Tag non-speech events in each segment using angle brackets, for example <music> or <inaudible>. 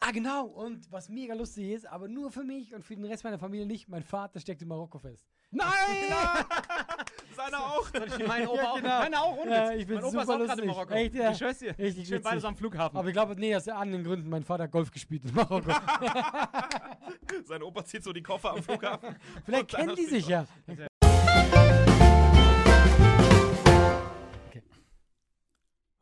Ah, genau. Und was mega lustig ist, aber nur für mich und für den Rest meiner Familie nicht, mein Vater steckt in Marokko fest. Nein! <laughs> Seiner auch. Mein Opa auch. genau. Meiner auch, ohne Ja, ich bin mein Opa ist super auch gerade in lustig. Marokko. Echt, ja? Ich schwör's dir. Richtig Schön beides witzig. am Flughafen. Aber ich glaube, nee, aus anderen Gründen. Mein Vater hat Golf gespielt in Marokko. <laughs> Sein Opa zieht so die Koffer am Flughafen. <laughs> Vielleicht Und kennen die sich ja.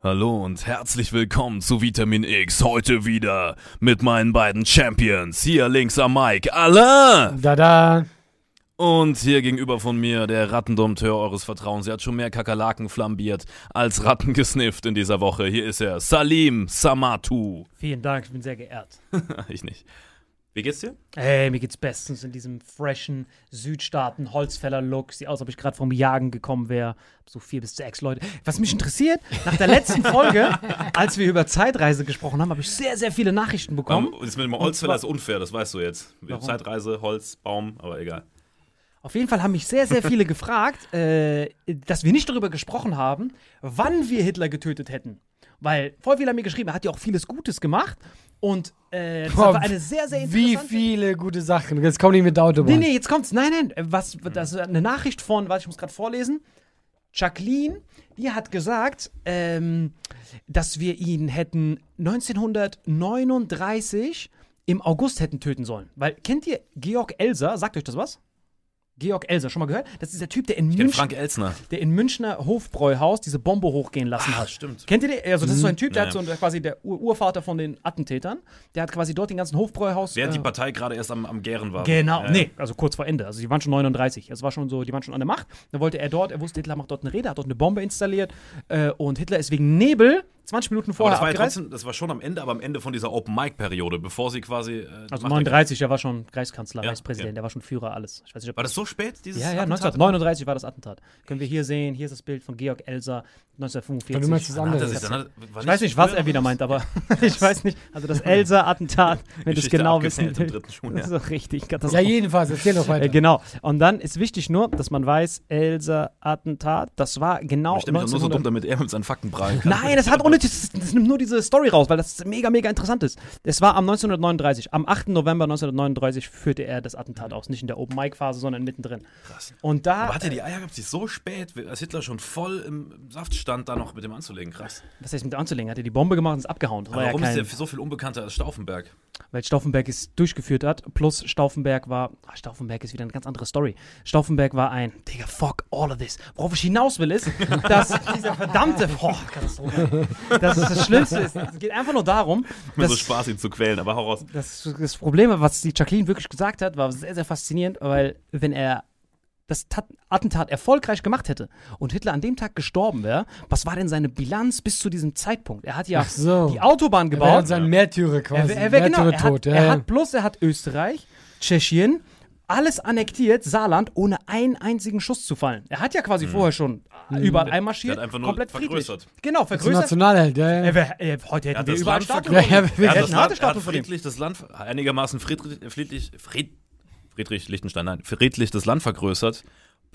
Hallo und herzlich willkommen zu Vitamin X. Heute wieder mit meinen beiden Champions. Hier links am Mic, Alain! Da, da. Und hier gegenüber von mir der Rattendompteur eures Vertrauens. Er hat schon mehr Kakerlaken flambiert als Ratten gesnifft in dieser Woche. Hier ist er, Salim Samatu. Vielen Dank, ich bin sehr geehrt. <laughs> ich nicht. Wie geht's dir? Ey, mir geht's bestens in diesem freshen Südstaaten Holzfäller-Look. Sieht aus, als ob ich gerade vom Jagen gekommen wäre. So vier bis sechs Leute. Was mich interessiert, nach der letzten <laughs> Folge, als wir über Zeitreise gesprochen haben, habe ich sehr, sehr viele Nachrichten bekommen. Um, das mit dem Holzfäller ist unfair, das weißt du jetzt. Warum? Zeitreise, Holz, Baum, aber egal. Auf jeden Fall haben mich sehr, sehr viele gefragt, äh, dass wir nicht darüber gesprochen haben, wann wir Hitler getötet hätten. Weil voll viele haben mir geschrieben, er hat ja auch vieles Gutes gemacht. Und äh, das Boah, war eine sehr, sehr Wie interessante... viele gute Sachen. Jetzt kommen die mit der Autobahn. Nee, nee, jetzt kommt's. Nein, nein. Was, das ist eine Nachricht von, warte, ich muss gerade vorlesen. Jacqueline, die hat gesagt, ähm, dass wir ihn hätten 1939 im August hätten töten sollen. Weil, kennt ihr Georg Elser? Sagt euch das was? Georg Elser, schon mal gehört? Das ist der Typ, der in, München, Frank Elsner. der in Münchner Hofbräuhaus diese Bombe hochgehen lassen Ach, hat. stimmt. Kennt ihr den? Also, das ist so ein Typ, der hat so quasi der Ur Urvater von den Attentätern. Der hat quasi dort den ganzen Hofbräuhaus. Während äh, die Partei gerade erst am, am Gären war. Genau, Ja, nee, also kurz vor Ende. Also die waren schon 39. Es war schon so, die waren schon an der Macht. Da wollte er dort, er wusste, Hitler macht dort eine Rede, hat dort eine Bombe installiert. Äh, und Hitler ist wegen Nebel 20 Minuten Aber vorher das war ja trotzdem, das war schon am Ende, aber am Ende von dieser Open-Mic-Periode, bevor sie quasi. Äh, Also Macht- 39, der war schon Reichskanzler, Ja, Reichspräsident, ja. der war schon Führer, alles. Ich weiß nicht, ob War das so spät, dieses ja, ja, Attentat? 1939 war das Attentat. Können wir hier sehen, hier ist das Bild von Georg Elser, 1945. Du meinst das Dann hat er andere. sich, dann hat, war Ich weiß nicht, was er wieder meint, aber <laughs> ich weiß nicht. Also das Elsa-Attentat, wenn du es genau wissen willst. dritten Schuljahr. Das ist doch richtig Ja, jedenfalls, erzähl doch weiter. Äh, genau. Und dann ist wichtig nur, dass man weiß, Elsa-Attentat, das war genau Ich stelle mich auch nur so 1900 dumm, damit er mit seinen Fakten prallen kann. Nein, das hat ohne das, das nimmt nur diese Story raus, weil das mega, mega interessant ist. Es war am 1939, am 8. November 1939 führte er das Attentat aus. Nicht in der Open-Mic-Phase, sondern mittendrin. Krass. Und da, Aber hat er die Eier gehabt, sich so spät, als Hitler schon voll im Saft stand, da noch mit dem anzulegen? Krass. was heißt mit anzulegen, hat er die Bombe gemacht und ist abgehauen. Das war Aber ja warum kein, ist der so viel unbekannter als Stauffenberg? weil Stauffenberg es durchgeführt hat. Plus Stauffenberg war, ah, Stauffenberg ist wieder eine ganz andere Story. Stauffenberg war ein, Digga, fuck all of this. Worauf ich hinaus will ist, <laughs> dass dieser verdammte, boah, Katastrophe. Das ist das Schlimmste ist, es geht einfach nur darum, Mir dass so Spaß, ihn zu quälen, aber hau raus. das, das Problem, was die Jacqueline wirklich gesagt hat, war sehr, sehr faszinierend, weil wenn er das Tat Attentat erfolgreich gemacht hätte und Hitler an dem Tag gestorben wäre, was war denn seine Bilanz bis zu diesem Zeitpunkt? Er hat ja so. die Autobahn Er gebaut. dann sein Märtyrer Er, quasi. wär- er, wär genau, er, hat, ja, er hat bloß, er hat Österreich, Tschechien, alles annektiert, Saarland, ohne einen einzigen Schuss zu fallen. Er hat ja quasi vorher schon überall einmarschiert, Der hat einfach nur komplett friedlich. vergrößert. Genau, Zum vergrößert. Nationalheld, ja, ja. Er wär, er, heute hätten hat wir das überall vergrößert. Ja, ja, Wir Er hätten das eine harte Land, er Statue von ihm. friedlich das Land, einigermaßen friedlich, friedlich, Fried, Friedrich Liechtenstein, nein, friedlich das Land vergrößert,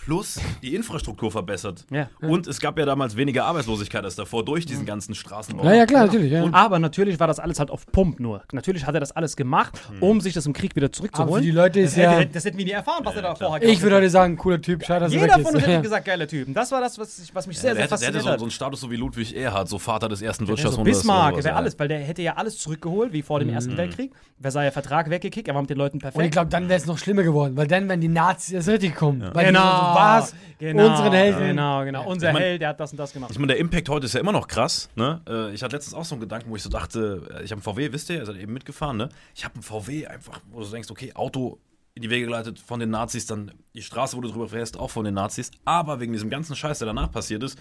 plus die Infrastruktur verbessert. Ja. Und es gab ja damals weniger Arbeitslosigkeit als davor durch diesen ganzen Straßenbau. Ja, ja, klar, natürlich. Ja. Aber natürlich war das alles halt auf Pump nur. Natürlich hat er das alles gemacht, um sich das im Krieg wieder Aber für zurückzuholen. die Leute ist das, hätte, ja. das hätten wir nie erfahren, was er da vorher Ich würde hat. heute sagen, cooler Typ, schade, dass er Jeder weg von uns hätte Ja. gesagt, geiler Typ. Und das war das, was, ich, was mich Ja, sehr, sehr hätte, der hätte fasziniert so, hat. so einen Status so wie Ludwig Erhard, so Vater des ersten Der so Wirtschaftswunders. oder Bismarck, wäre ja. alles, weil der hätte ja alles zurückgeholt, wie vor dem Ersten Weltkrieg. Versailler Vertrag weggekickt, er war mit den Leuten Und ich perfekt. glaube, dann wäre es noch schlimmer geworden, weil dann wären die Nazis erst richtig kommen. Weil die Genau, so, was? genau, Unseren Helden. Genau, genau. Unser Ich mein- Held, der hat das und das gemacht. Ich meine, der Impact heute ist ja immer noch krass. Ne? Äh, Ich hatte letztens auch so einen Gedanken, wo ich so dachte, äh, ich habe einen VW, wisst ihr, ihr seid eben mitgefahren, ne? Ich habe einen VW einfach, wo du so denkst, okay, Auto in die Wege geleitet von den Nazis, dann die Straße, wo du drüber fährst, auch von den Nazis. Aber wegen diesem ganzen Scheiß, der danach passiert ist,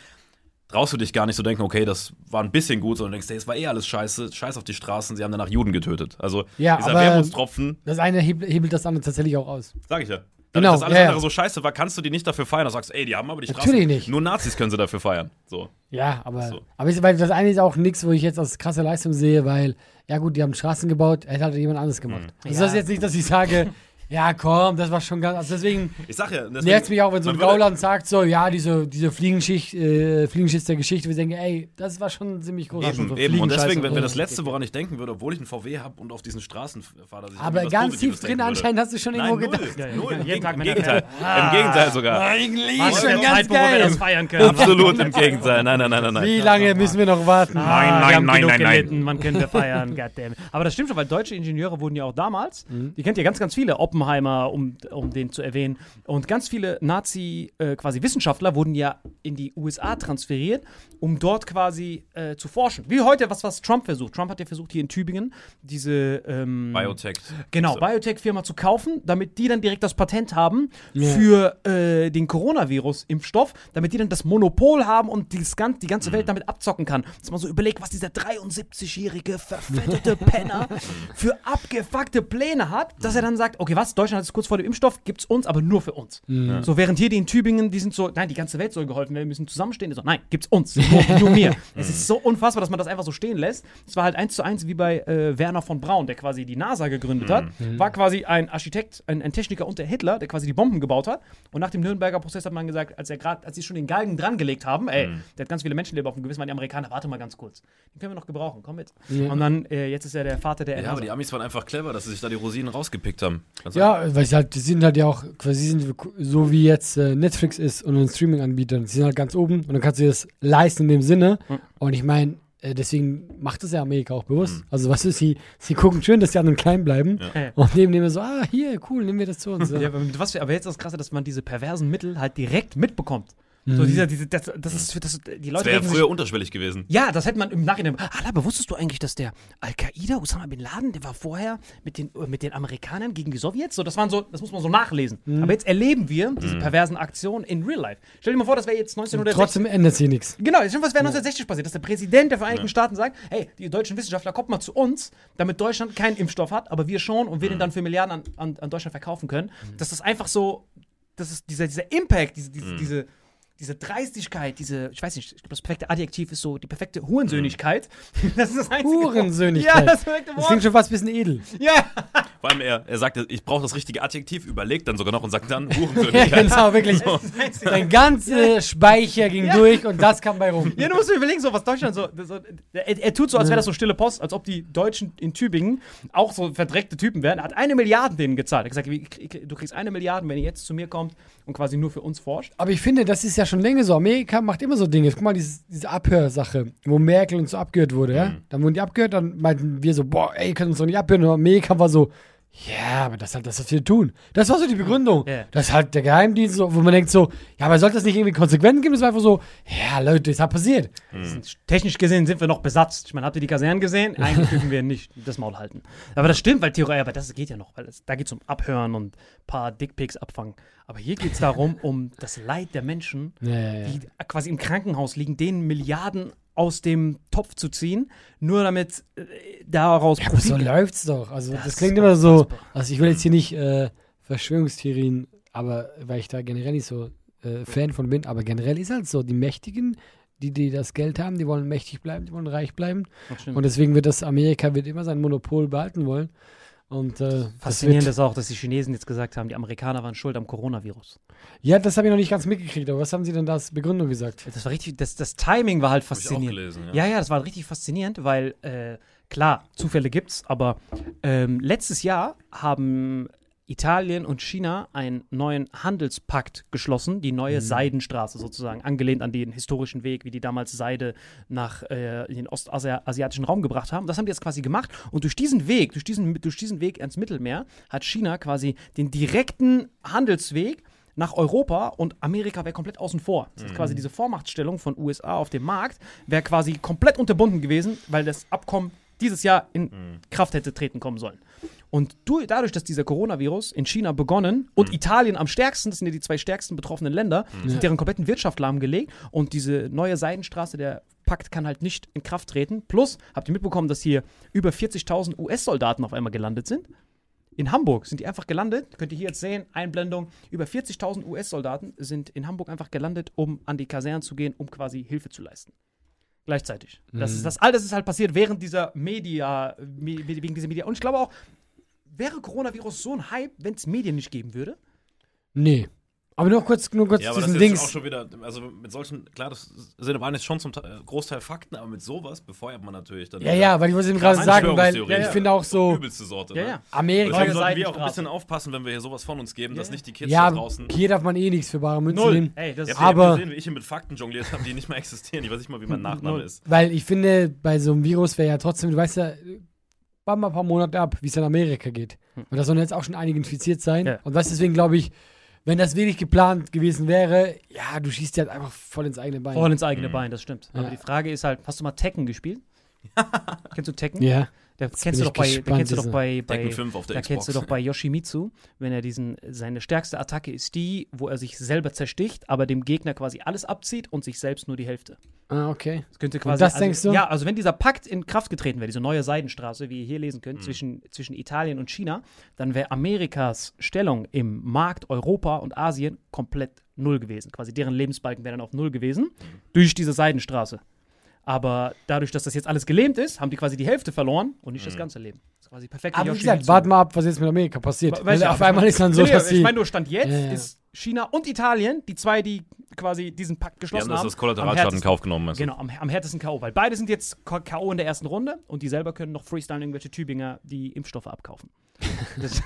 traust du dich gar nicht so denken, okay, das war ein bisschen gut, sondern denkst, hey, es war eh alles scheiße, scheiß auf die Straßen, sie haben danach Juden getötet. Also Ja, dieser aber- Wermutstropfen, Das eine heb- hebelt das andere tatsächlich auch aus. sag ich ja. Genau, Dadurch, dass alles ja, ja. andere so scheiße war, kannst du die nicht dafür feiern. Da sagst du, ey, die haben aber die Straßen. Natürlich nicht. Nur Nazis können sie dafür feiern. So. Ja, aber, So. aber ist, weil das eine ist auch nichts, wo ich jetzt als krasse Leistung sehe, weil, ja gut, die haben Straßen gebaut, hätte halt jemand anderes gemacht. Mhm. Also das ist jetzt nicht, dass ich sage, <laughs> ja komm, das war schon ganz, also deswegen Ich sag ja, deswegen- nervt mich auch, wenn so ein Gauland sagt, so, ja, diese, diese Fliegenschicht, äh, Fliegenschicht der Geschichte, wir denken, ey, das war schon ziemlich groß. Eben, so eben. Und deswegen wäre ja. das Letzte, woran ich denken würde, obwohl ich einen VW habe und auf diesen Straßen fahre, dass ich Aber ganz Positives tief drin anscheinend hast du schon Nein, irgendwo null. gedacht. Null. jeden Im, Tag, Im wenn er Gegenteil. Im Gegenteil sogar. Eigentlich Was für schon ganz Zeitpunkt, wo wir das geil. feiern können. Absolut im Gegenteil. Nein, nein, nein, nein, nein. Wie lange müssen wir noch warten? Ah, Nein, wir nein, nein, nein, nein. man könnte feiern, goddammit. Aber das stimmt schon, weil deutsche Ingenieure wurden ja auch damals, die kennt ja ganz, ganz viele, Oppenheimer, um, um den zu erwähnen, und ganz viele Nazi, äh, quasi Wissenschaftler wurden ja in die USA transferiert, um dort quasi äh, zu forschen. Wie heute, was, was Trump versucht. Trump hat ja versucht, hier in Tübingen diese ähm, Biotech. Genau, So. Biotech-Firma zu kaufen, damit die dann direkt das Patent haben Ja. für äh, den Coronavirus-Impfstoff, damit die dann das Monopol haben und gan die ganze Welt damit abzocken kann. Dass man so überlegt, was dieser 73-jährige verfettete Penner <laughs> für abgefuckte Pläne hat, dass er dann sagt, okay, was, Deutschland ist kurz vor dem Impfstoff, gibt's uns, aber nur für uns. So, während hier die in Tübingen, die sind so, nein, die ganze Welt soll geholfen werden, wir müssen zusammenstehen. So, nein, gibt's uns, <laughs> nur, mir. Es ist so unfassbar, dass man das einfach so stehen lässt. Es war halt eins zu eins wie bei äh, Werner von Braun, der quasi die NASA gegründet hat. War quasi ein Architekt, ein, ein Techniker unter Hitler, der quasi die Bomben gebaut hat. Und nach dem Nürnberger Prozess hat man gesagt, als er gerade, als sie schon den Galgen dran gelegt haben, ey, der hat ganz viele Menschenleben auf dem Gewissen, waren die Amerikaner, warte mal ganz kurz. Den können wir noch gebrauchen, komm mit. Und dann, äh, jetzt ist er der Vater der Ja, aber die Amis waren einfach clever, dass sie sich da die Rosinen rausgepickt haben. Also, Ja, weil sie halt, die sind halt ja auch, quasi sind so wie jetzt äh, Netflix ist und ein Streaming-Anbieter. Die sind halt ganz oben und dann kannst du dir das leisten in dem Sinne. Und ich meine, äh, deswegen macht das ja Amerika auch bewusst. Also, was ist, sie, sie gucken schön, dass die anderen klein bleiben Ja. und nehmen nehmen so, ah, hier, cool, nehmen wir das zu uns. <laughs> Ja, Ja. aber was für, aber jetzt ist das Krasse, dass man diese perversen Mittel halt direkt mitbekommt. So dieser, diese, das, das ist, für- das, die Das Leute wäre ja denken sich, früher unterschwellig gewesen. ja, das hätte man im Nachhinein. Ah, aber wusstest du eigentlich, dass der Al-Qaida, Osama Bin Laden, der war vorher mit den, mit den Amerikanern gegen die Sowjets? So, das waren so, das muss man so nachlesen. Aber jetzt erleben wir diese perversen Aktionen in real life. Stell dir mal vor, das wäre jetzt 1960. Trotzdem ändert sich nichts. Genau, jetzt schon was wäre 1960 passiert, dass der Präsident der Vereinigten Staaten sagt, hey, die deutschen Wissenschaftler, kommt mal zu uns, damit Deutschland keinen Impfstoff hat, aber wir schon und wir den dann für Milliarden an, an, an Deutschland verkaufen können. Dass das einfach so, das ist dieser, dieser Impact, diese, diese, diese, diese Dreistigkeit, diese, ich weiß nicht, ich glaube, das perfekte Adjektiv ist so die perfekte Hurensöhnigkeit. <laughs> Das ist das einzige. Hurensöhnigkeit. Ja, das perfekte Das Wort. klingt schon fast ein bisschen edel. Ja, Vor allem er, er sagt, ich brauche das richtige Adjektiv, überlegt dann sogar noch und sagt dann <laughs> Ja, Hurensöhnigkeit. genau, wirklich. Dein ganzer Speicher ging durch und das kam bei rum. Ja, du musst dir überlegen, so was Deutschland so. so er, er tut so, als wäre das so stille Post, als ob die Deutschen in Tübingen auch so verdreckte Typen wären. Er hat eine Milliarde denen gezahlt. Er hat gesagt, du kriegst eine Milliarde, wenn ihr jetzt zu mir kommt und quasi nur für uns forscht. Aber ich finde, das ist ja schon länger so. Amerika macht immer so Dinge. Guck mal, dieses, diese Abhörsache, wo Merkel uns so abgehört wurde, ja? Dann wurden die abgehört, dann meinten wir so, boah, ey, könnt uns doch nicht abhören. Und Amerika war so, ja, aber das ist halt das, was wir tun. Das war so die Begründung. Ja. Das ist halt der Geheimdienst, so, wo man denkt so, ja, aber sollte das nicht irgendwie Konsequenzen geben? Das war einfach so, ja, Leute, das hat passiert. Technisch gesehen sind wir noch besetzt. Ich meine, habt ihr die Kasernen gesehen? <laughs> Eigentlich dürfen wir nicht das Maul halten. Aber das stimmt, weil Theorie, aber das geht ja noch, weil es, da geht es um Abhören und ein paar Dickpics abfangen. Aber hier geht es darum, um das Leid der Menschen, Ja, ja, ja. die quasi im Krankenhaus liegen, denen Milliarden aus dem Topf zu ziehen, nur damit äh, daraus Ja, aber so Profit- läuft's doch. Also das, Das klingt immer so. Also ich will jetzt hier nicht äh, Verschwörungstheorien, aber weil ich da generell nicht so äh, Fan von bin, aber generell ist halt so, die Mächtigen, die, die das Geld haben, die wollen mächtig bleiben, die wollen reich bleiben. Und deswegen wird das, Amerika wird immer sein Monopol behalten wollen. Und äh, Faszinierend ist auch, dass die Chinesen jetzt gesagt haben, die Amerikaner waren schuld am Coronavirus. Ja, das habe ich noch nicht ganz mitgekriegt, aber was haben sie denn da als Begründung gesagt? Das war richtig, das, das Timing war halt Hab ich auch faszinierend. gelesen, ja. Ja, ja, das war richtig faszinierend, weil äh, klar, Zufälle gibt's, aber ähm, letztes Jahr haben Italien und China einen neuen Handelspakt geschlossen, die neue Seidenstraße sozusagen, angelehnt an den historischen Weg, wie die damals Seide nach äh, in den ostasiatischen Raum gebracht haben. Das haben die jetzt quasi gemacht und durch diesen Weg, durch diesen, durch diesen Weg ins Mittelmeer hat China quasi den direkten Handelsweg nach Europa und Amerika wäre komplett außen vor. Das ist quasi diese Vormachtstellung von USA auf dem Markt wäre quasi komplett unterbunden gewesen, weil das Abkommen dieses Jahr in Kraft hätte treten kommen sollen. Und du, dadurch, dass dieser Coronavirus in China begonnen und Italien am stärksten, das sind ja die zwei stärksten betroffenen Länder, sind deren kompletten Wirtschaft lahmgelegt und diese neue Seidenstraße, der Pakt kann halt nicht in Kraft treten. Plus, habt ihr mitbekommen, dass hier über 40.000 US-Soldaten auf einmal gelandet sind? In Hamburg sind die einfach gelandet. Könnt ihr hier jetzt sehen, Einblendung. Über 40.000 US-Soldaten sind in Hamburg einfach gelandet, um an die Kasernen zu gehen, um quasi Hilfe zu leisten. Gleichzeitig. Das ist das all das ist halt passiert während dieser Media, me, wegen dieser Media. Und ich glaube auch, wäre Coronavirus so ein Hype, wenn es Medien nicht geben würde? Nee. Aber nur kurz, nur kurz Ja, aber das diesen ist Dings. auch schon wieder, also mit solchen, klar, das sind waren jetzt schon zum Teil- Großteil Fakten, aber mit sowas befeuert man natürlich dann. Ja, ja, weil ich muss eben gerade sagen, weil Verschwörungstheorien. ich finde auch so, Übelste Sorte. Ja, ne? ja. Amerika Deswegen Neue sollten wir auch ein bisschen aufpassen, wenn wir hier sowas von uns geben, dass Ja. nicht die Kids ja, da draußen. hier darf man eh nichts für bare Münze nehmen. Ey, das ja Aber- gesehen, wie ich hier mit Fakten jongliert habe, die nicht mehr existieren. Ich weiß nicht mal, wie mein Nachname ist. Weil ich finde, bei so einem Virus wäre ja trotzdem, du weißt ja, warten mal ein paar Monate ab, wie es in Amerika geht. Und da sollen jetzt auch schon einige infiziert sein. Ja. Und weißt deswegen glaube ich, wenn das wirklich geplant gewesen wäre, ja, du schießt ja halt einfach voll ins eigene Bein. voll ins eigene Bein, das stimmt. Aber Ja. die Frage ist halt, hast du mal Tekken gespielt? <laughs> Kennst du Tekken? Ja. Der bin kennst du doch bei, gespannt, kennst du doch bei, bei Tekken 5 auf der da Xbox. kennst du doch bei Yoshimitsu, wenn er diesen, seine stärkste Attacke ist die, wo er sich selber zersticht, aber dem Gegner quasi alles abzieht und sich selbst nur die Hälfte. Ah, okay. Das könnte quasi. das also, denkst du? Ja, also wenn dieser Pakt in Kraft getreten wäre, diese neue Seidenstraße, wie ihr hier lesen Mhm. könnt, zwischen, zwischen Italien und China, dann wäre Amerikas Stellung im Markt Europa und Asien komplett null gewesen. Quasi deren Lebensbalken wäre dann auf null gewesen Mhm. durch diese Seidenstraße. Aber dadurch, dass das jetzt alles gelähmt ist, haben die quasi die Hälfte verloren und nicht das Mhm. ganze Leben. Das ist quasi perfekt. Aber wie gesagt, warten mal ab, was jetzt mit Amerika passiert. Weil auf einmal ist dann so, dass Ich meine, nur Stand jetzt Ja, ja. ist China und Italien, die zwei, die quasi diesen Pakt geschlossen haben das haben. als am Kollateralschaden in härtesten- Kauf genommen. Also. Genau, am, am härtesten K.O., weil beide sind jetzt K.O. in der ersten Runde und die selber können noch freestylen irgendwelche Tübinger, die Impfstoffe abkaufen. <laughs> Das,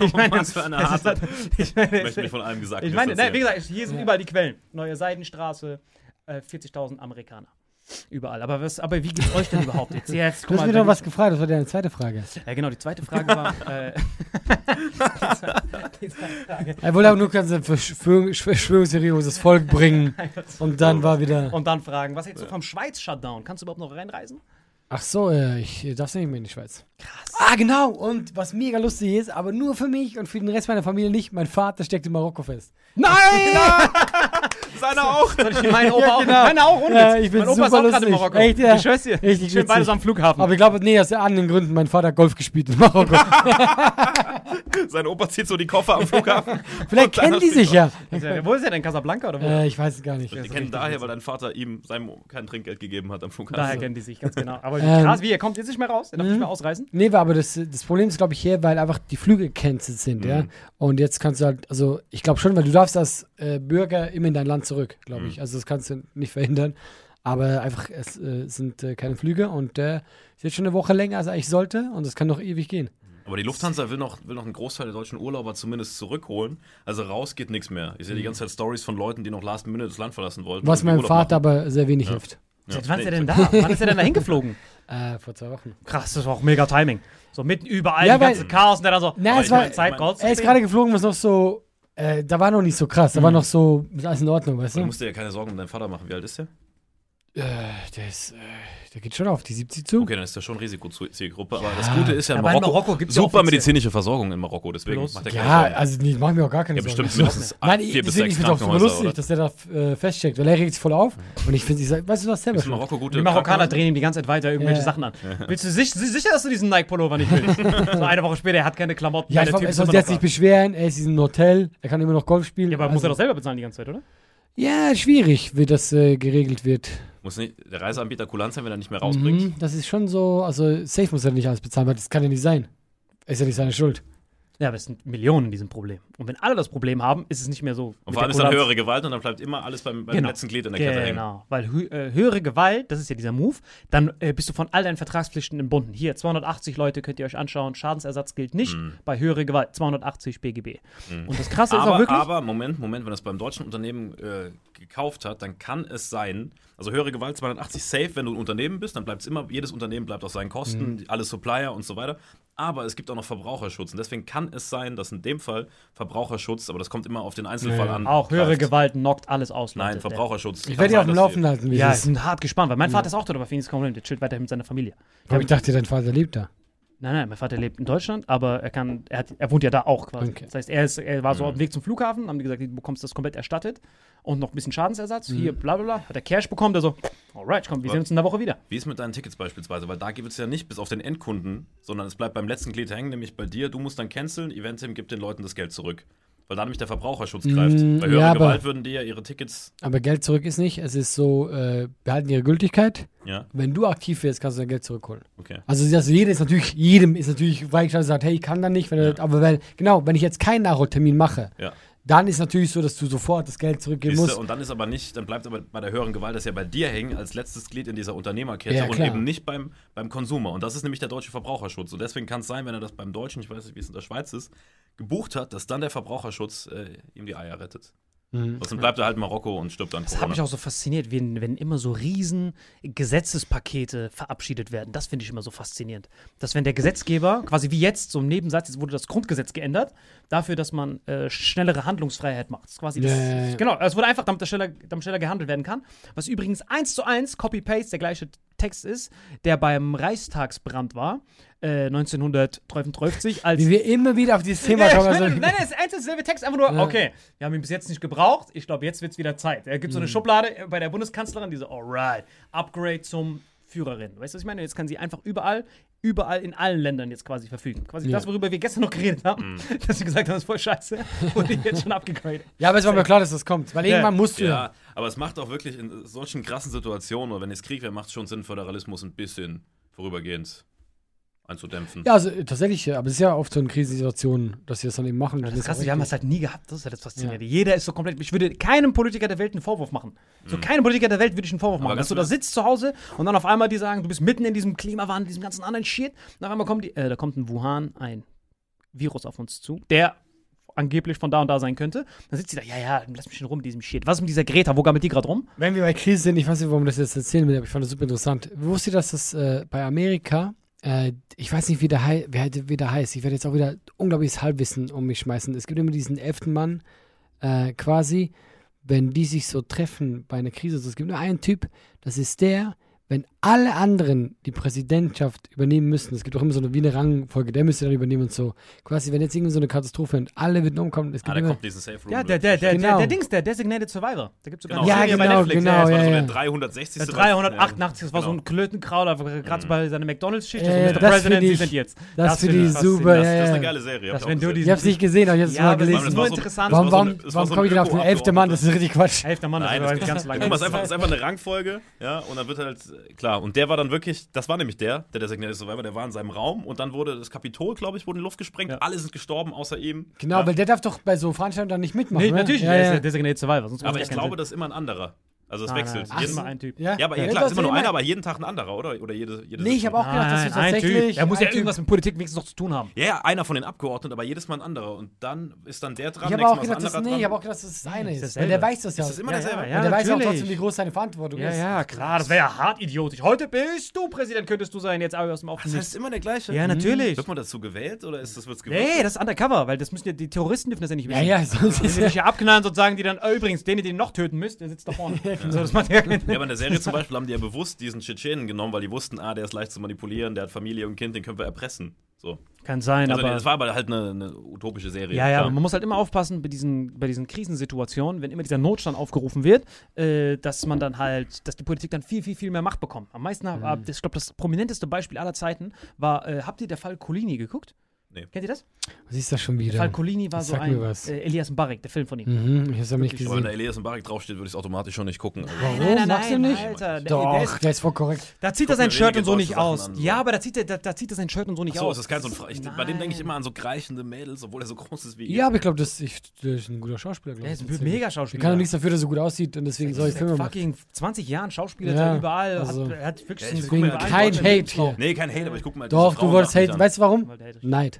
ich meine, Was für eine das ist harte- ich meine, Möchte mich von allem gesagt ich meine wissen, ne, wie ja. gesagt, hier sind überall die Quellen. Neue Seidenstraße, äh, 40.000 Amerikaner. Überall. Aber, was, aber wie geht's euch denn überhaupt jetzt? <laughs> Jetzt Du hast mir doch was gefragt, das war deine zweite Frage. Ja, genau, die zweite Frage war. <laughs> äh, die zweite Frage. Er wollte aber nur ganz ein Verschwörung, verschwörungstheorisches Volk bringen. <laughs> Und dann war wieder. Und dann fragen, was hältst du vom Schweiz-Shutdown? Kannst du überhaupt noch reinreisen? Ach so, äh, ich äh, darf nicht mehr in die Schweiz. Krass. Ah, genau. Und was mega lustig ist, aber nur für mich und für den Rest meiner Familie nicht, mein Vater steckt in Marokko fest. Nein! Seiner auch. Ich meinen Opa auch? genau. Meine auch, ohne Ja, ich bin mein Opa ist super auch gerade in lustig. Marokko. Echt, ja? Ich schwör's dir. Richtig Schön beides am Flughafen. Aber ich glaube, nee, aus anderen Gründen. Mein Vater hat Golf gespielt in Marokko. <laughs> <laughs> Sein Opa zieht so die Koffer am Flughafen. <laughs> Vielleicht kennen die sich ja. Wo ist er denn? Casablanca oder wo? Äh, ich weiß es gar nicht. Die kennen daher, weil dein Vater ihm seinem kein Trinkgeld gegeben hat am Flughafen. Daher kennen die sich, ganz genau. Aber <laughs> Ähm, krass, wie, er kommt jetzt nicht mehr raus? Er darf nicht mehr ausreisen? Nee, aber das, das Problem ist, glaube ich, hier, weil einfach die Flüge gecancelt sind, ja. Und jetzt kannst du halt, also ich glaube schon, weil du darfst als äh, Bürger immer in dein Land zurück, glaube ich. Also das kannst du nicht verhindern. Aber einfach, es äh, sind äh, keine Flüge und äh, ist jetzt schon eine Woche länger, als er eigentlich sollte und es kann noch ewig gehen. Aber die Lufthansa will noch, will noch einen Großteil der deutschen Urlauber zumindest zurückholen. Also raus geht nichts mehr. Ich sehe die ganze Zeit Stories von Leuten, die noch last minute das Land verlassen wollten. Was meinem Vater machen. aber sehr wenig hilft. Ja. Seit wann ist er denn da? Wann ist er denn da hingeflogen? <laughs> Äh, vor zwei Wochen. Krass, das war auch mega Timing. So mitten überall, Ja, die ganze weil- Chaos und der dann so, Na, es war, Zeit, mein- er ist gerade geflogen, was noch so, äh, da war noch nicht so krass, da war noch so, ist alles in Ordnung, weißt Du du? musst dir ja keine Sorgen um deinen Vater machen. Wie alt ist der? Äh, der ist, äh, der geht schon auf die 70 zu. Okay, dann ist der schon Risikozielgruppe. Aber das Gute ist ja, in Aber in Marokko, Marokko gibt's ja super offiziell- medizinische Versorgung in Marokko. Deswegen Bloß- macht er keine Ja, Sorgen. also nee, mach mir auch gar keine ja, Sorgen. bestimmt mindestens Nein, vier ich, bis sechs ich finde es auch super lustig, oder? dass der da äh, feststeckt, weil er regt sich voll auf. Und ich finde, ich sag, weißt du was, schon. Marokko gute Die Marokkaner drehen ihm die ganze Zeit weiter irgendwelche Ja. Sachen an. Willst du sich, sicher, dass du diesen Nike-Pullover nicht willst? <laughs> so eine Woche später, er hat keine Klamotten, Ja, er soll sich beschweren, er ist in einem Hotel, er kann immer noch Golf spielen. Ja, aber muss er doch selber bezahlen die ganze Zeit, oder? Ja, schwierig, wie das äh, geregelt wird. Muss nicht der Reiseanbieter kulant sein, wenn er nicht mehr rausbringt? Mhm, das ist schon so, also safe muss er nicht alles bezahlen, weil das kann ja nicht sein. Ist ja nicht seine Schuld. Ja, aber es sind Millionen in diesem Problem. Und wenn alle das Problem haben, ist es nicht mehr so. Und vor allem ist dann höhere Gewalt und dann bleibt immer alles beim, beim Genau. letzten Glied in der Kette hängen. Genau, weil hö äh, höhere Gewalt, das ist ja dieser Move, dann äh, bist du von all deinen Vertragspflichten entbunden. Hier, 280 Leute könnt ihr euch anschauen, Schadensersatz gilt nicht bei höhere Gewalt, 280 BGB. Und das Krasse ist auch Mhm. Aber, wirklich, aber, Moment, Moment, wenn das beim deutschen Unternehmen äh, gekauft hat, dann kann es sein, also höhere Gewalt 280 safe, wenn du ein Unternehmen bist, dann bleibt es immer, jedes Unternehmen bleibt auf seinen Kosten, Mhm. alle Supplier und so weiter. Aber es gibt auch noch Verbraucherschutz und deswegen kann es sein, dass in dem Fall Verbraucherschutz, aber das kommt immer auf den Einzelfall Ja. an. auch höhere greift. Gewalt knockt alles aus. Nein, Leute. Verbraucherschutz. Ich werde dich auf dem Laufen halten, Ja, ich bin hart gespannt, weil mein Vater ist auch dort bei Phoenix der chillt weiterhin mit seiner Familie. Aber ich dachte, dein Vater lebt da. Nein, nein, mein Vater lebt in Deutschland, aber er kann, er, hat, er wohnt ja da auch quasi. Okay. Das heißt, er, ist, er war so auf dem Weg zum Flughafen, haben die gesagt, du bekommst das komplett erstattet und noch ein bisschen Schadensersatz. Hier, bla bla bla. Hat er Cash bekommen, der so, alright, komm, wir sehen uns in der Woche wieder. Wie ist mit deinen Tickets beispielsweise? Weil da gibt es ja nicht bis auf den Endkunden, sondern es bleibt beim letzten Glied hängen, nämlich bei dir. Du musst dann canceln, Eventim gibt den Leuten das Geld zurück. Weil da nämlich der Verbraucherschutz greift. Mm, Bei höherer ja, aber- Gewalt würden die ja ihre Tickets. Aber Geld zurück ist nicht. Es ist so, äh, behalten ihre Gültigkeit. Ja, Wenn du aktiv wirst, kannst du dein Geld zurückholen. okay. Also, also jeder ist natürlich, jedem ist natürlich freigestellt und sagt, hey, ich kann da nicht, wenn er, aber wenn, genau, wenn ich jetzt keinen Nachholtermin mache, Ja. Dann ist natürlich so, dass du sofort das Geld zurückgeben Siehste, musst. und dann ist aber nicht, dann bleibt aber bei der höheren Gewalt das ja bei dir hängen als letztes Glied in dieser Unternehmerkette Ja, und eben nicht beim, beim Konsumer. Und das ist nämlich der deutsche Verbraucherschutz. Und deswegen kann es sein, wenn er das beim Deutschen, ich weiß nicht, wie es in der Schweiz ist, gebucht hat, dass dann der Verbraucherschutz äh, ihm die Eier rettet. Mhm. Sonst bleibt er halt in Marokko und stirbt an Das hat mich auch so fasziniert, wenn, wenn immer so riesen Gesetzespakete verabschiedet werden. Das finde ich immer so faszinierend. Dass wenn der Gesetzgeber, quasi wie jetzt, so im Nebensatz, jetzt wurde das Grundgesetz geändert, dafür, dass man äh, schnellere Handlungsfreiheit macht. Das ist quasi das, ja. Genau, es wurde einfach, damit schneller, damit schneller gehandelt werden kann. Was übrigens eins zu eins, Copy-Paste, der gleiche Text ist, der beim Reichstagsbrand war, äh, 1953, als Wie wir immer wieder auf dieses Thema ja, kommen. ich meine, Also, nein, nein, es ist eins derselbe Text, einfach nur, Ja. okay, wir haben ihn bis jetzt nicht gebraucht, ich glaube, jetzt wird es wieder Zeit. Er gibt so eine Mhm. Schublade äh, bei der Bundeskanzlerin, diese, alright, Upgrade zum Führerin. Weißt du, was ich meine? Jetzt kann sie einfach überall, überall in allen Ländern jetzt quasi verfügen. Quasi Ja. das, worüber wir gestern noch geredet haben, <laughs> dass sie gesagt haben, das ist voll scheiße, <laughs> wurde jetzt schon abgegradet. ja, aber es war mir klar, dass das kommt. Weil irgendwann musst du ja. Ja, aber es macht auch wirklich in solchen krassen Situationen, oder wenn es Krieg wäre, macht es schon Sinn, Föderalismus ein bisschen vorübergehend einzudämpfen. Ja, also äh, tatsächlich, ja, aber es ist ja oft so in Krisensituationen, dass sie das dann eben machen. Das ist krass, wir haben das halt nie gehabt, das ist ja das Faszinierende. Jeder ist so komplett, ich würde keinem Politiker der Welt einen Vorwurf machen. So Mhm. keinem Politiker der Welt würde ich einen Vorwurf machen. ganz Dass du da sitzt zu Hause und dann auf einmal die sagen, du bist mitten in diesem Klimawandel, diesem ganzen anderen Shit. Und auf einmal kommt die, äh, da kommt ein Wuhan, ein Virus auf uns zu, der angeblich von da und da sein könnte. Dann sitzt sie da, ja, ja, lass mich in Ruhe mit diesem Shit. Was ist mit dieser Greta? Wo gammelt die gerade rum? Wenn wir bei Krise sind, ich weiß nicht, warum ich das jetzt erzählen will, aber ich fand das super interessant. Wusstet ihr, dass das äh, bei Amerika, äh, ich weiß nicht, wie der, hei halt- wie der heißt, ich werde jetzt auch wieder unglaubliches Halbwissen um mich schmeißen. Es gibt immer diesen elften Mann, äh, quasi, wenn die sich so treffen bei einer Krise. Also es gibt nur einen Typ, das ist der, wenn alle anderen die Präsidentschaft übernehmen müssen, es gibt auch immer so eine wie eine Rangfolge, der müsste dann übernehmen und so. Quasi, wenn jetzt irgendwie so eine Katastrophe und alle würden umkommen, es Ah, gibt da immer, kommt diesen Safe Room. Ja, der, der, der, Genau. der, der Dings, der Designated Survivor. Da gibt es sogar Genau. eine Ja, genau, Netflix. genau, das war ja, so ja. der 360. Der was? 388, das war so genau. ein Klötenkraut, gerade so bei seiner McDonalds-Schicht. Äh, so, Mr. das President, ich- sind jetzt. das finde find ich super, Das, ja, das ist ja. eine geile Serie. Das, ich ich hab's nicht gesehen, aber ich hab's Ja, mal es gelesen. ist nur interessant. Warum, das war so das war warum so komme ich denn auf den elften Mann? Das ist richtig Quatsch. Elfter Mann, das das ganz lange. Es ist einfach, es ist eine Rangfolge, ja, und dann wird halt, klar, und der war dann wirklich, das war nämlich der, der Designated Survivor, der war in seinem Raum und dann wurde das Kapitol, glaube ich, wurde in die Luft gesprengt, Ja. alle sind gestorben, außer ihm. Genau, ja. weil der darf doch bei so Veranstaltungen dann nicht mitmachen. Nee, ne? natürlich, ja, der ist der Designated Survivor. Aber ich glaube, Sinn. das ist immer ein anderer. Also es Nein, wechselt. nein, Jeden- immer ein Typ. Ja, ja, aber Ja, klar, es ist immer nur immer- einer, aber jeden Tag ein anderer, oder? Oder jede, jede Nee, ich habe auch gedacht, es ein tatsächlich. Typ. Er muss ja Typ- irgendwas mit Politik wenigstens noch zu tun haben. Ja, ja, einer von den Abgeordneten, aber jedes Mal ein anderer. Und dann ist dann der dran, Ich habe nächstes auch Mal ist gedacht, nee, ich habe auch gedacht, dass es das eine ist ist. Weil der weiß das ja. Ist das immer Ja, derselbe? ja, und der weiß auch trotzdem, wie groß seine Verantwortung Ja, ist. ja, klar, das wäre ja hart idiotisch. Heute bist du Präsident, könntest du sein, jetzt aber aus dem Das Aufnehmen. heißt immer der gleiche? Ja, natürlich. Wird man dazu gewählt oder ist das wird's gewählt? Nee, das ist undercover, weil das müssen ja, die Terroristen dürfen das ja nicht Ja, wissen. ja, sonst Die ist sind ja. ja abknallen sozusagen, die dann, oh, übrigens, den, den ihr noch töten müsst, der sitzt da vorne. <laughs> So, das macht ja Ja, aber in der Serie zum <laughs> Beispiel haben die ja bewusst diesen Tschetschenen genommen, weil die wussten, ah, der ist leicht zu manipulieren, der hat Familie und Kind, den können wir erpressen. So. Kann sein, Also, aber. das war aber halt eine, eine utopische Serie. Ja, ja, klar. man muss halt immer aufpassen bei diesen, bei diesen Krisensituationen, wenn immer dieser Notstand aufgerufen wird, äh, dass man dann halt, dass die Politik dann viel, viel, viel mehr Macht bekommt. Am meisten, Mhm. ich glaube, das prominenteste Beispiel aller Zeiten war, äh, habt ihr der Fall Colini geguckt? Nee. Kennt ihr das? Was ist das schon Der wieder? Fall Colini war so Sag mir ein was. äh, Elias Mbarek, der Film von ihm. Mhm, ich hab's aber nicht Aber wenn gesehen. da Elias und Barik draufsteht, würde ich es automatisch schon nicht gucken. Also, Warum? Magst du nicht? Alter, der, der Doch, ist, der ist voll korrekt. da zieht guck er sein Shirt und so nicht aus. an, so. Ja, aber da zieht, er, da, da zieht er sein Shirt und so nicht Achso, aus. es ist kein so ein ich, Bei dem denke ich Nein. immer an so kreischende Mädels, obwohl er so groß ist wie ich. Ja, aber ich glaube, das ich, der ist ein guter Schauspieler. Der ich, ist ein mega Schauspieler. kann doch nichts dafür, dass er so gut aussieht und deswegen solche Filme Seit macht. fucking 20 Jahren Schauspieler, Ja, überall also- hat, er hat wirklich Ja, ich so guck halt Kein Hate hier. Nee, kein Hate, aber ich gucke mal Doch, diese du wolltest mich Weißt du warum? Hate. Neid.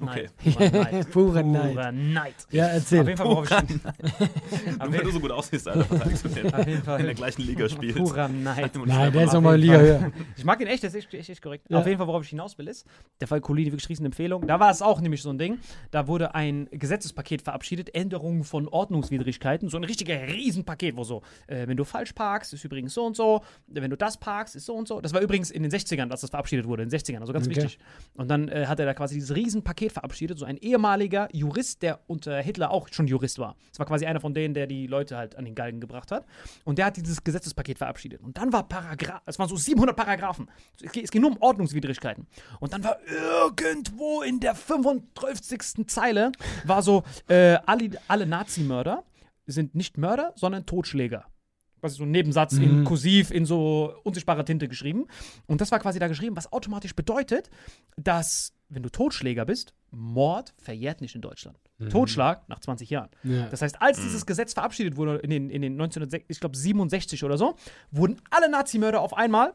Okay. Purer Neid. Pure Neid. Purer Neid. Ja, Auf erzähl. jeden Fall, worauf ich, <laughs> auf Nur wenn du so gut aussiehst, Alter, <laughs> verteidigst du den. auf jeden In der Fall gleichen Liga spielst. purer Neid. Nein, der ist Auf nochmal eine jeden Liga Fall. höher. <laughs> Ich mag den echt, der ist echt, echt, korrekt. Ja. Auf jeden Fall, worauf ich hinaus will, ist, der Fall Colini, wirklich riesen Empfehlung. Da war es auch nämlich so ein Ding. Da wurde ein Gesetzespaket verabschiedet, Änderungen von Ordnungswidrigkeiten. So ein richtiger Riesenpaket, wo so, äh, wenn du falsch parkst, ist übrigens so und so. Wenn du das parkst, ist so und so. Das war übrigens in den 60ern, als das verabschiedet wurde, in den 60ern, also ganz Okay. wichtig. Und dann äh, hat er da quasi dieses Riesenpaket verabschiedet, so ein ehemaliger Jurist, der unter Hitler auch schon Jurist war. Das war quasi einer von denen, der die Leute halt an den Galgen gebracht hat. Und der hat dieses Gesetzespaket verabschiedet. Und dann war Paragraph, es waren so 700 Paragraphen. Es ging nur um Ordnungswidrigkeiten. Und dann war irgendwo in der 35. Zeile war so, äh, alle, alle Nazimörder sind nicht Mörder, sondern Totschläger. Quasi so ein Nebensatz in kursiv, in so unsichtbarer Tinte geschrieben. Und das war quasi da geschrieben, was automatisch bedeutet, dass, wenn du Totschläger bist, Mord verjährt nicht in Deutschland. Totschlag nach 20 Jahren. Ja. Das heißt, als dieses Gesetz verabschiedet wurde, in den, in den 1967, ich glaube 67 oder so, wurden alle Nazimörder auf einmal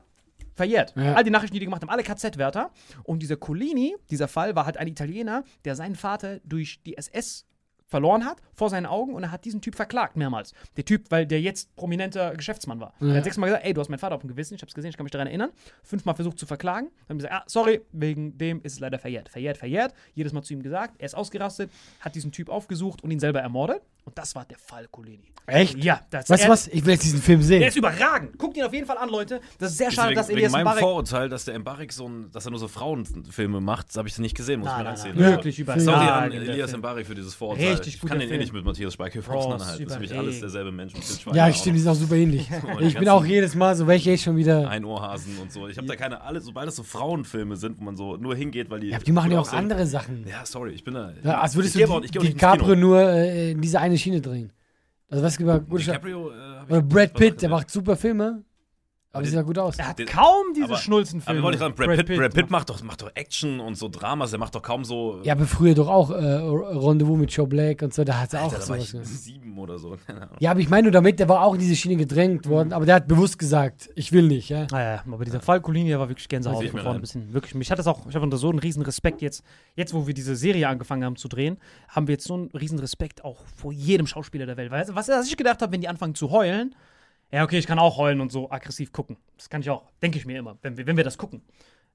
verjährt. Ja. All die Nachrichten, die die gemacht haben, alle KZ-Wärter. Und dieser Colini, dieser Fall, war halt ein Italiener, der seinen Vater durch die SS verloren hat, vor seinen Augen, und er hat diesen Typ verklagt mehrmals. Der Typ, weil der jetzt prominenter Geschäftsmann war. Er hat sechsmal gesagt, ey, du hast meinen Vater auf dem Gewissen, ich hab's gesehen, ich kann mich daran erinnern. Fünfmal versucht zu verklagen. Dann haben gesagt, ah, sorry, wegen dem ist es leider verjährt. Verjährt, verjährt. Jedes Mal zu ihm gesagt, er ist ausgerastet, hat diesen Typ aufgesucht und ihn selber ermordet. Und das war der Fall Colini. Echt? Ja, das Weißt du was? Ich will jetzt diesen Film Der sehen. ist überragend. Guckt ihn auf jeden Fall an, Leute. Das ist sehr schade, Wegen, dass wegen Elias meinem Mbarek Vorurteil, dass der Mbarek so ein, dass er nur so Frauenfilme macht, habe ich das nicht gesehen, muss reinziehen. nein. Ja. Wirklich Ja. Sorry an überragend. der Elias. Mbarek für dieses Vorurteil. Richtig ich guter kann den eh Film. nicht mit Matthias Schweighöfer auseinanderhalten. Das ist für mich alles derselbe Mensch. Ja, Schweighöfer stimmt, die auch sind auch super ähnlich. <laughs> Ich die bin auch jedes Mal so, welche ich schon wieder. Einohrhasen und so. Ich habe da keine alle, sobald es so Frauenfilme sind, wo man so nur hingeht, weil die. Ja, die machen ja auch aussehen. andere Sachen. Ja, sorry, ich bin da. Ja, als würdest ich du ich die, Kino. DiCaprio nur äh, in diese eine Schiene drehen. Also was über gute Schau- DiCaprio, äh, ich Oder Brad was Pitt, der macht super Filme. Aber sieht ja gut aus. Er hat Den- kaum diese aber- Schnulzenfilme. Aber wollte ich sagen, Brad, Pitt, Brad Pitt macht- macht, doch, macht doch Action und so Dramas, der macht doch kaum so. Ja, aber früher doch auch äh, Rendezvous mit Joe Black und so, da hat er auch gemacht. sieben oder so. <laughs> Keine Ahnung. Ja, aber ich meine nur damit, der war auch in diese Schiene gedrängt worden, aber der hat bewusst gesagt, ich will nicht, ja. Naja, aber dieser Falco-Linie war wirklich Gänsehaut von vorne bis hin. Wirklich, mich hat das auch, ich habe unter so einen riesen Respekt jetzt, jetzt wo wir diese Serie angefangen haben zu drehen, haben wir jetzt so einen riesen Respekt auch vor jedem Schauspieler der Welt. Weil, was, was ich gedacht habe, wenn die anfangen zu heulen, ja, okay, ich kann auch heulen und so aggressiv gucken. Das kann ich auch, denke ich mir immer, wenn wir, wenn wir das gucken.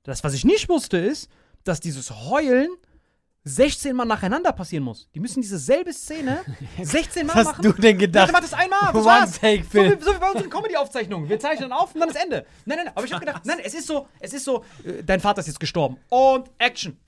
Das, was ich nicht wusste, ist, dass dieses Heulen 16 Mal nacheinander passieren muss. Die müssen diese selbe Szene <laughs> 16 Mal Was machen. hast du denn Ja, gedacht? der macht das einmal, das war's. Take So wie, so wie bei unseren Comedy-Aufzeichnungen. Wir zeichnen auf und dann ist Ende. Nein, nein, nein. Aber ich habe gedacht, nein, es ist so, es ist so, äh, dein Vater ist jetzt gestorben. Und Action.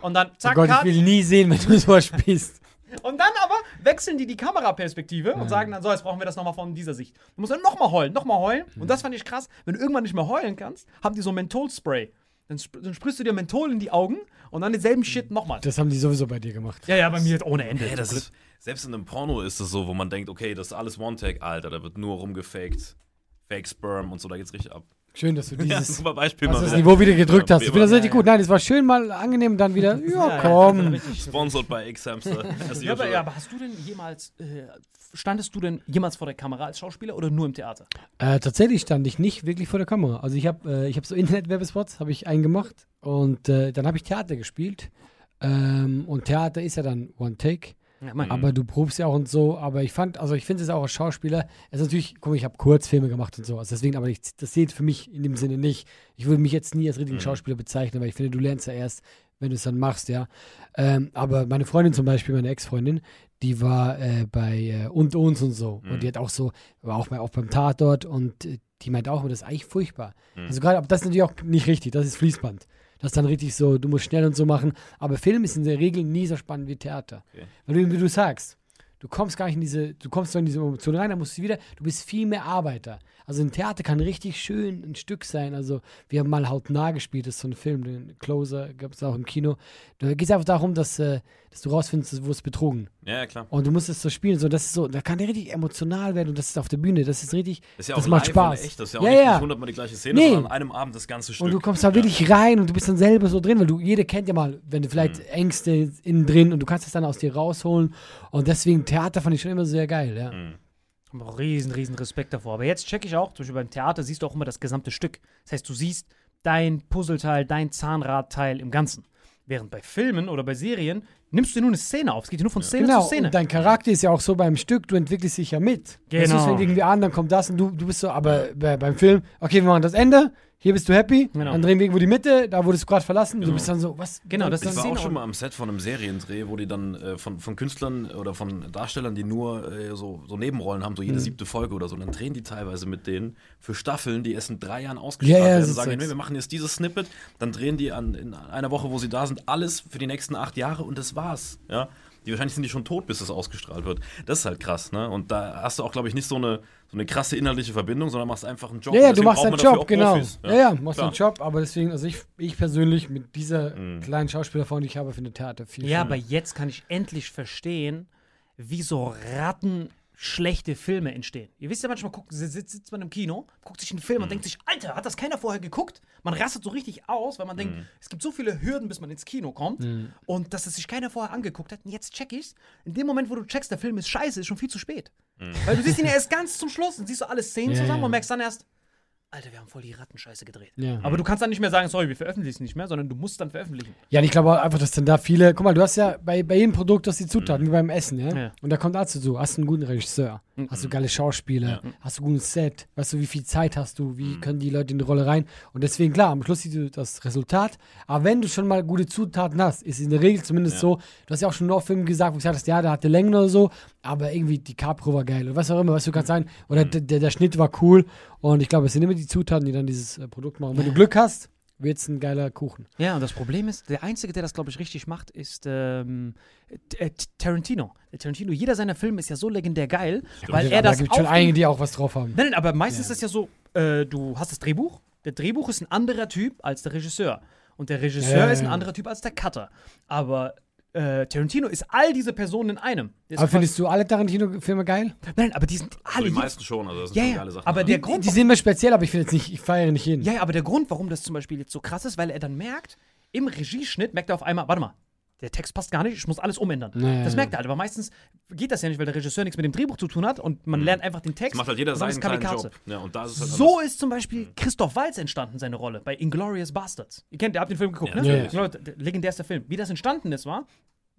Und dann Oh zack, Gott, ich Cut. will nie sehen, wenn du so spielst. Und dann aber wechseln die die Kameraperspektive und sagen dann so, jetzt brauchen wir das nochmal von dieser Sicht. Du musst dann nochmal heulen, nochmal heulen. Und das fand ich krass. Wenn du irgendwann nicht mehr heulen kannst, haben die so Menthol-Spray. Dann, sp dann sprühst du dir Menthol in die Augen und dann denselben Shit nochmal. Das haben die sowieso bei dir gemacht. Ja, ja, bei mir ohne Ende. Ey, das ist, selbst in einem Porno ist es so, wo man denkt, okay, das ist alles One-Tag, Alter, da wird nur rumgefaked. Fake Sperm und so, da geht's richtig ab. Schön, dass du Ja, dieses super Beispiel mal das wieder. Niveau wieder gedrückt Ja, hast. wie Ich finde das richtig gut. Nein, es war schön mal angenehm, dann wieder, <laughs> ja, komm. Sponsored by X-Hamster. <laughs> Ja, aber, ja, aber hast du denn jemals, äh, standest du denn jemals vor der Kamera als Schauspieler oder nur im Theater? Äh, tatsächlich stand ich nicht wirklich vor der Kamera. Also ich habe äh, ich hab so Internet-Werbespots, habe ich eingemacht und äh, dann habe ich Theater gespielt. Ähm, und Theater ist ja dann One-Take. Ja, Aber du probst ja auch und so. Aber ich fand, also ich finde es auch als Schauspieler, es ist natürlich, guck mal, ich habe Kurzfilme gemacht und so. Also deswegen, aber ich, das zählt für mich in dem Sinne nicht. Ich würde mich jetzt nie als richtigen Schauspieler bezeichnen, weil ich finde, du lernst ja erst, wenn du es dann machst, ja. Ähm, aber meine Freundin zum Beispiel, meine Ex-Freundin, die war äh, bei äh, Und uns und so. Und die hat auch so, war auch, mal, auch beim Tatort und äh, die meint auch, das ist eigentlich furchtbar. Also gerade, aber das ist natürlich auch nicht richtig, das ist Fließband. Das ist dann richtig so, du musst schnell und so machen. Aber Film ist in der Regel nie so spannend wie Theater. Okay. Weil du, wie du sagst, du kommst gar nicht in diese, du kommst in diese Emotion rein, dann musst du wieder, du bist viel mehr Arbeiter. Also ein Theater kann richtig schön ein Stück sein. Also wir haben mal Hautnah gespielt, das ist so ein Film, den Closer gab es auch im Kino. Da geht es einfach darum, dass, äh, dass du rausfindest, wo es betrogen. ja, ja, klar. Und du musst es so spielen, so das ist so, da kann der richtig emotional werden und das ist auf der Bühne, das ist richtig, Das ist ja das auch macht live Spaß. Und echt. Das ist ja auch Ja, nicht, ja. hundertmal die gleiche Szene, Nee. sondern an einem Abend das ganze Stück. Und du kommst da wirklich rein und du bist dann selber so drin, weil du, jeder kennt ja mal, wenn du vielleicht Ängste innen drin und du kannst es dann aus dir rausholen. Und deswegen Theater fand ich schon immer sehr geil, ja. Ich habe auch riesen, riesen Respekt davor. Aber jetzt checke ich auch, zum Beispiel beim Theater siehst du auch immer das gesamte Stück. Das heißt, du siehst dein Puzzleteil, dein Zahnradteil im Ganzen. Während bei Filmen oder bei Serien nimmst du dir nur eine Szene auf. Es geht dir nur von Szene Genau, zu Szene. und dein Charakter ist ja auch so beim Stück, du entwickelst dich ja mit. Genau. Das ist fängt irgendwie an, dann kommt das und du, du bist so, aber bei, beim Film, okay, wir machen das Ende, hier bist du happy, Genau. dann drehen wir irgendwo die Mitte, da wurdest du gerade verlassen, du bist dann so, was? Genau, das Ich ist war Szene auch schon und- mal am Set von einem Seriendreh, wo die dann äh, von, von Künstlern oder von Darstellern, die nur äh, so, so Nebenrollen haben, so Mhm. jede siebte Folge oder so, dann drehen die teilweise mit denen für Staffeln, die erst in drei Jahren ausgestrahlt Ja, ja, werden. ist sagen, nee, wir machen jetzt dieses Snippet, dann drehen die an, in einer Woche, wo sie da sind, alles für die nächsten acht Jahre und das war's. Ja? Die wahrscheinlich sind die schon tot, bis es ausgestrahlt wird. Das ist halt krass, ne? Und da hast du auch, glaube ich, nicht so eine, so eine krasse inhaltliche Verbindung, sondern machst einfach einen Job. Ja, ja, du machst deinen Job, genau. Profis. Ja, ja, machst deinen Job, aber deswegen, also ich, ich persönlich mit dieser Mhm. kleinen Schauspielerform, die ich habe, finde Theater viel Ja, schöner. aber jetzt kann ich endlich verstehen, wie so rattenschlechte Filme entstehen. Ihr wisst ja manchmal, guckt, sitzt, sitzt man im Kino, guckt sich einen Film und denkt sich, Alter, hat das keiner vorher geguckt? Man rastet so richtig aus, weil man denkt, es gibt so viele Hürden, bis man ins Kino kommt und dass es sich keiner vorher angeguckt hat. Und jetzt check ich's. In dem Moment, wo du checkst, der Film ist scheiße, ist schon viel zu spät. Weil du siehst ihn <laughs> ja erst ganz zum Schluss und siehst so alle Szenen Ja, zusammen ja. und merkst dann erst, Alter, wir haben voll die Rattenscheiße gedreht. Ja. Aber du kannst dann nicht mehr sagen, sorry, wir veröffentlichen es nicht mehr, sondern du musst dann veröffentlichen. Ja, und ich glaube auch einfach, dass dann da viele. Guck mal, du hast ja bei, bei jedem Produkt du hast die Zutaten, wie beim Essen, ja? Ja. Und da kommt dazu so: hast du einen guten Regisseur, hast du geile Schauspieler, hast du ein gutes Set, weißt du, wie viel Zeit hast du, wie können die Leute in die Rolle rein? Und deswegen, klar, am Schluss siehst du das Resultat. Aber wenn du schon mal gute Zutaten hast, ist es in der Regel zumindest so, du hast ja auch schon noch Filme gesagt, wo du gesagt hast, ja, der hatte Längen oder so, aber irgendwie die Capro war geil oder was auch immer, was du kannst sagen, oder der, der, der Schnitt war cool. Und ich glaube, es sind immer die Zutaten, die dann dieses äh, Produkt machen. Und wenn du Glück hast, wird es ein geiler Kuchen. Ja, und das Problem ist, der Einzige, der das, glaube ich, richtig macht, ist ähm, äh, Tarantino. Der Tarantino, jeder seiner Filme ist ja so legendär geil, weil er da das gibt schon einige, die auch was drauf haben. Nein, nein, aber meistens ist es ja so, äh, du hast das Drehbuch, der Drehbuch ist ein anderer Typ als der Regisseur. Und der Regisseur Ja, ja, ist ein ja. anderer Typ als der Cutter. Aber äh, Tarantino ist all diese Personen in einem. Der Aber findest du alle Tarantino-Filme geil? Nein, aber die sind Also alle. die meisten schon, also das sind ja, schon ja, geile Sachen. aber ja. der Die, Grund, die sind mir speziell, aber ich finde jetzt nicht, ich feiere nicht jeden. Ja, ja, aber der Grund, warum das zum Beispiel jetzt so krass ist, weil er dann merkt, im Regieschnitt merkt er auf einmal, warte mal, der Text passt gar nicht, ich muss alles umändern. Ja, ja, das ja. merkt er halt, aber meistens geht das ja nicht, weil der Regisseur nichts mit dem Drehbuch zu tun hat und man lernt einfach den Text. Das macht halt jeder seinen kleinen Kamikaze. Job. Ja, und da ist halt So ist zum Beispiel Christoph Waltz entstanden, seine Rolle bei Inglourious Bastards. Ihr kennt, ihr habt den Film geguckt, Ja, ne? der legendärster Film. Wie das entstanden ist, war,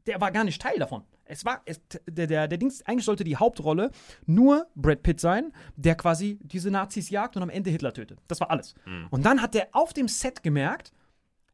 der war gar nicht Teil davon. Es war, es, der, der, der Dings, eigentlich sollte die Hauptrolle nur Brad Pitt sein, der quasi diese Nazis jagt und am Ende Hitler tötet. Das war alles. Und dann hat der auf dem Set gemerkt,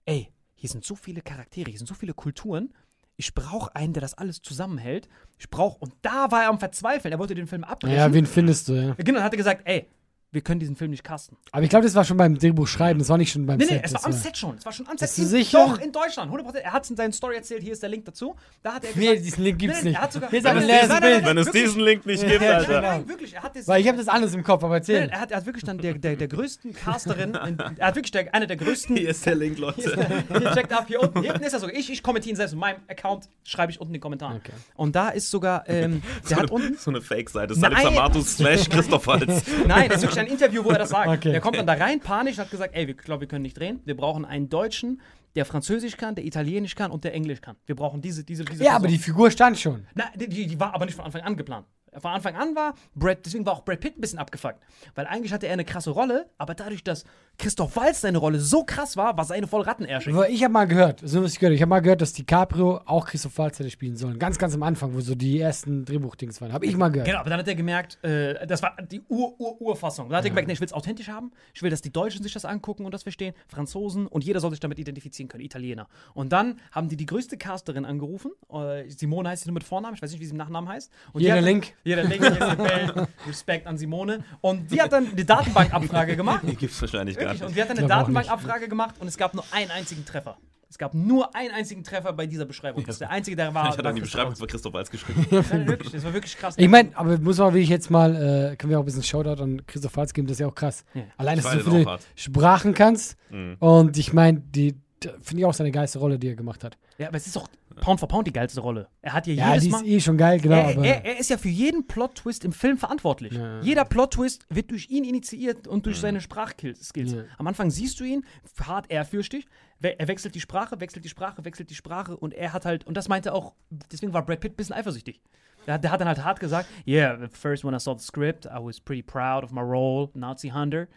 ey, hier sind so viele Charaktere, hier sind so viele Kulturen. Ich brauche einen, der das alles zusammenhält. Ich brauche, und da war er am Verzweifeln. Er wollte den Film abbrechen. Ja, wen findest du, ja. genau, hat er gesagt, ey, wir können diesen Film nicht casten. Aber ich glaube, das war schon beim Drehbuch schreiben, das war nicht schon beim Nee, Set. nee, es war am Set schon. Es war schon am Set. In- sicher? Doch, in Deutschland. 100%. Er hat es in seiner Story erzählt. Hier ist der Link dazu. Da hat er Nee, gesagt, diesen Link gibt's Nee, nee, nicht. Er hat sogar, Hier nein, nein, Bild. nein, Wenn es diesen Link nicht gibt, Nein, nein, Alter. nein, wirklich. Er hat das. Weil ich habe das alles im Kopf, aber erzähl. er hat, er hat wirklich dann der, der, der größten Casterin, in, er hat wirklich der, eine der größten. Hier ist der Link, Leute. Hier, checkt ab, hier unten. Hier unten ist er sogar. Ich, ich kommentiere ihn selbst. In meinem Account schreibe ich unten in den Kommentaren. Okay. Und da ist sogar, ähm, der hat unten. So eine Fake-Seite. Nein. Salif Samatus slash Christoph Waltz. Nein, das ist wirklich ein Interview, wo er das sagt. Okay. Der kommt dann da rein, <laughs> panisch, hat gesagt, ey, wir glaube, wir können nicht drehen. Wir brauchen einen Deutschen, der Französisch kann, der Italienisch kann und der Englisch kann. Wir brauchen diese, diese, diese Ja, aber Person. die Figur stand schon. Na, die die war aber nicht von Anfang an geplant. Von Anfang an war Brad, deswegen war auch Brad Pitt ein bisschen abgefuckt. Weil eigentlich hatte er eine krasse Rolle, aber dadurch, dass Christoph Waltz seine Rolle so krass war, war seine voll Rattenärschig. Ich habe mal gehört, so was ich gehört, ich habe mal gehört, dass DiCaprio auch Christoph Waltz hätte spielen sollen. Ganz, ganz am Anfang, wo so die ersten Drehbuchdings waren. Habe ich mal gehört. Genau, aber dann hat er gemerkt, äh, das war die Ur-Ur-Urfassung. Dann hat er gemerkt, nee, ich will es authentisch haben. Ich will, dass die Deutschen sich das angucken und das verstehen. Franzosen und jeder soll sich damit identifizieren können. Italiener. Und dann haben die die größte Casterin angerufen. Äh, Simone heißt sie nur mit Vornamen. Ich weiß nicht, wie sie im Nachnamen heißt. Und Jeder Link. Jeder Link. Bell. Respekt an Simone. Und die hat dann eine Datenbankabfrage gemacht. Die gibt's wahrscheinlich gar nicht. Und wir hatten eine glaub auch nicht. Datenbankabfrage gemacht und es gab nur einen einzigen Treffer. Es gab nur einen einzigen Treffer bei dieser Beschreibung. Das ist der einzige, der war. Ich hatte dann die Beschreibung von Christoph Waltz geschrieben. Nein, wirklich, das war wirklich krass. Ich meine, aber muss man wirklich jetzt mal, äh, können wir auch ein bisschen Shoutout an Christoph Waltz geben, das ist ja auch krass. Ja. Allein, dass du so auch viele. Sprachen kannst. Mhm. Und ich meine, die finde ich auch seine geilste Rolle, die er gemacht hat. Ja, aber es ist doch Pound for Pound die geilste Rolle. Er hat ja, Ja, jedes die Mal. ist eh schon geil, genau. er, er, er ist ja für jeden Plot-Twist im Film verantwortlich. Ja. Jeder Plot-Twist wird durch ihn initiiert und durch seine Sprachskills. Ja. Am Anfang siehst du ihn, hart ehrfürchtig. We- Er wechselt die Sprache, wechselt die Sprache, wechselt die Sprache und er hat halt, und das meinte auch, deswegen war Brad Pitt ein bisschen eifersüchtig. Der, hat- der hat dann halt hart gesagt, yeah, at first when I saw the script, I was pretty proud of my role, Nazi Hunter.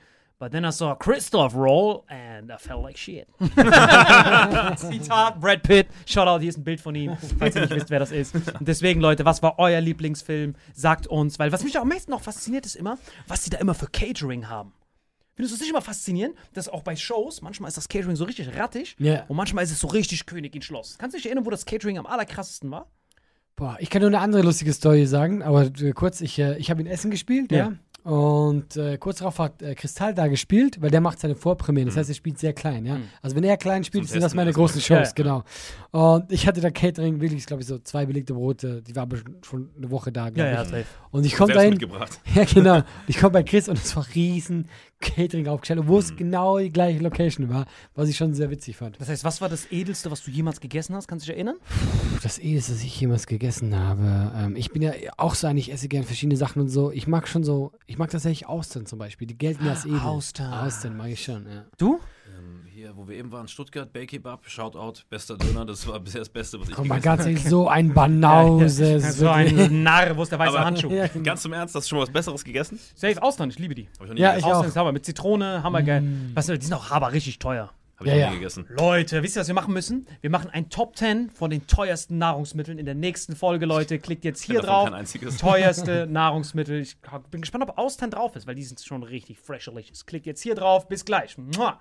But then I saw Christoph roll and I felt like shit. <laughs> <laughs> Zitat Brad Pitt. Shoutout, hier ist ein Bild von ihm, falls ihr nicht wisst, wer das ist. Und deswegen, Leute, was war euer Lieblingsfilm? Sagt uns, weil was mich am meisten noch fasziniert, ist immer, was sie da immer für Catering haben. Findest du es nicht immer faszinierend, dass auch bei Shows, manchmal ist das Catering so richtig rattig Ja. und manchmal ist es so richtig Königin Schloss. Kannst du dich erinnern, wo das Catering am allerkrassesten war? Boah, ich kann nur eine andere lustige Story sagen, aber kurz, ich, äh, ich habe in Essen gespielt, ja. Ja. Und äh, kurz darauf hat äh, Kristall da gespielt, weil der macht seine Vorpremieren. Das heißt, er spielt sehr klein, ja. Also wenn er klein spielt, Zum sind das Testen meine erstmal. großen Shows, Ja, genau. Und ich hatte da Catering, wirklich, glaube ich, so zwei belegte Brote, die war aber schon eine Woche da, glaube ich. safe. Und ich komme Selbst dahin, mitgebracht. <laughs> ja genau, <laughs> ich komme bei Chris und es war riesen Catering aufgestellt, wo Mhm. es genau die gleiche Location war, was ich schon sehr witzig fand. Das heißt, was war das Edelste, was du jemals gegessen hast? Kannst du dich erinnern? Puh, Das Edelste, was ich jemals gegessen habe. Ähm, ich bin ja auch so ein, ich esse gerne verschiedene Sachen und so. Ich mag schon so, ich mag tatsächlich Austern zum Beispiel. Die gelten ja als edel. Austern. Austern mag ich schon, ja. Du? Ähm, hier, wo wir eben waren, Stuttgart, Baykebab, Shoutout, bester Döner, das war bisher das Beste, was ich Komm mal ganz ehrlich, so ein <laughs> Banause. ist so ein Narr, wo ist der weiße Aber- Handschuh? <laughs> ja, habe. Ganz im Ernst, hast du schon mal was Besseres gegessen? Safe Austern, ich liebe die. Hab ich noch nie Ja, gegessen. Ich auch. Austern ist Hammer. Mit Zitrone, hammergeil. Was, die sind auch aber richtig teuer. Hab ich Ja, noch ja. nie gegessen. Leute, wisst ihr, was wir machen müssen? Wir machen ein Top 10 von den teuersten Nahrungsmitteln in der nächsten Folge, Leute. Klickt jetzt hier drauf. Teuerste <laughs> Nahrungsmittel. Ich bin gespannt, ob Austern drauf ist, weil die sind schon richtig fresherlich. Klickt jetzt hier drauf. Bis gleich. Mua.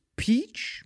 Peach,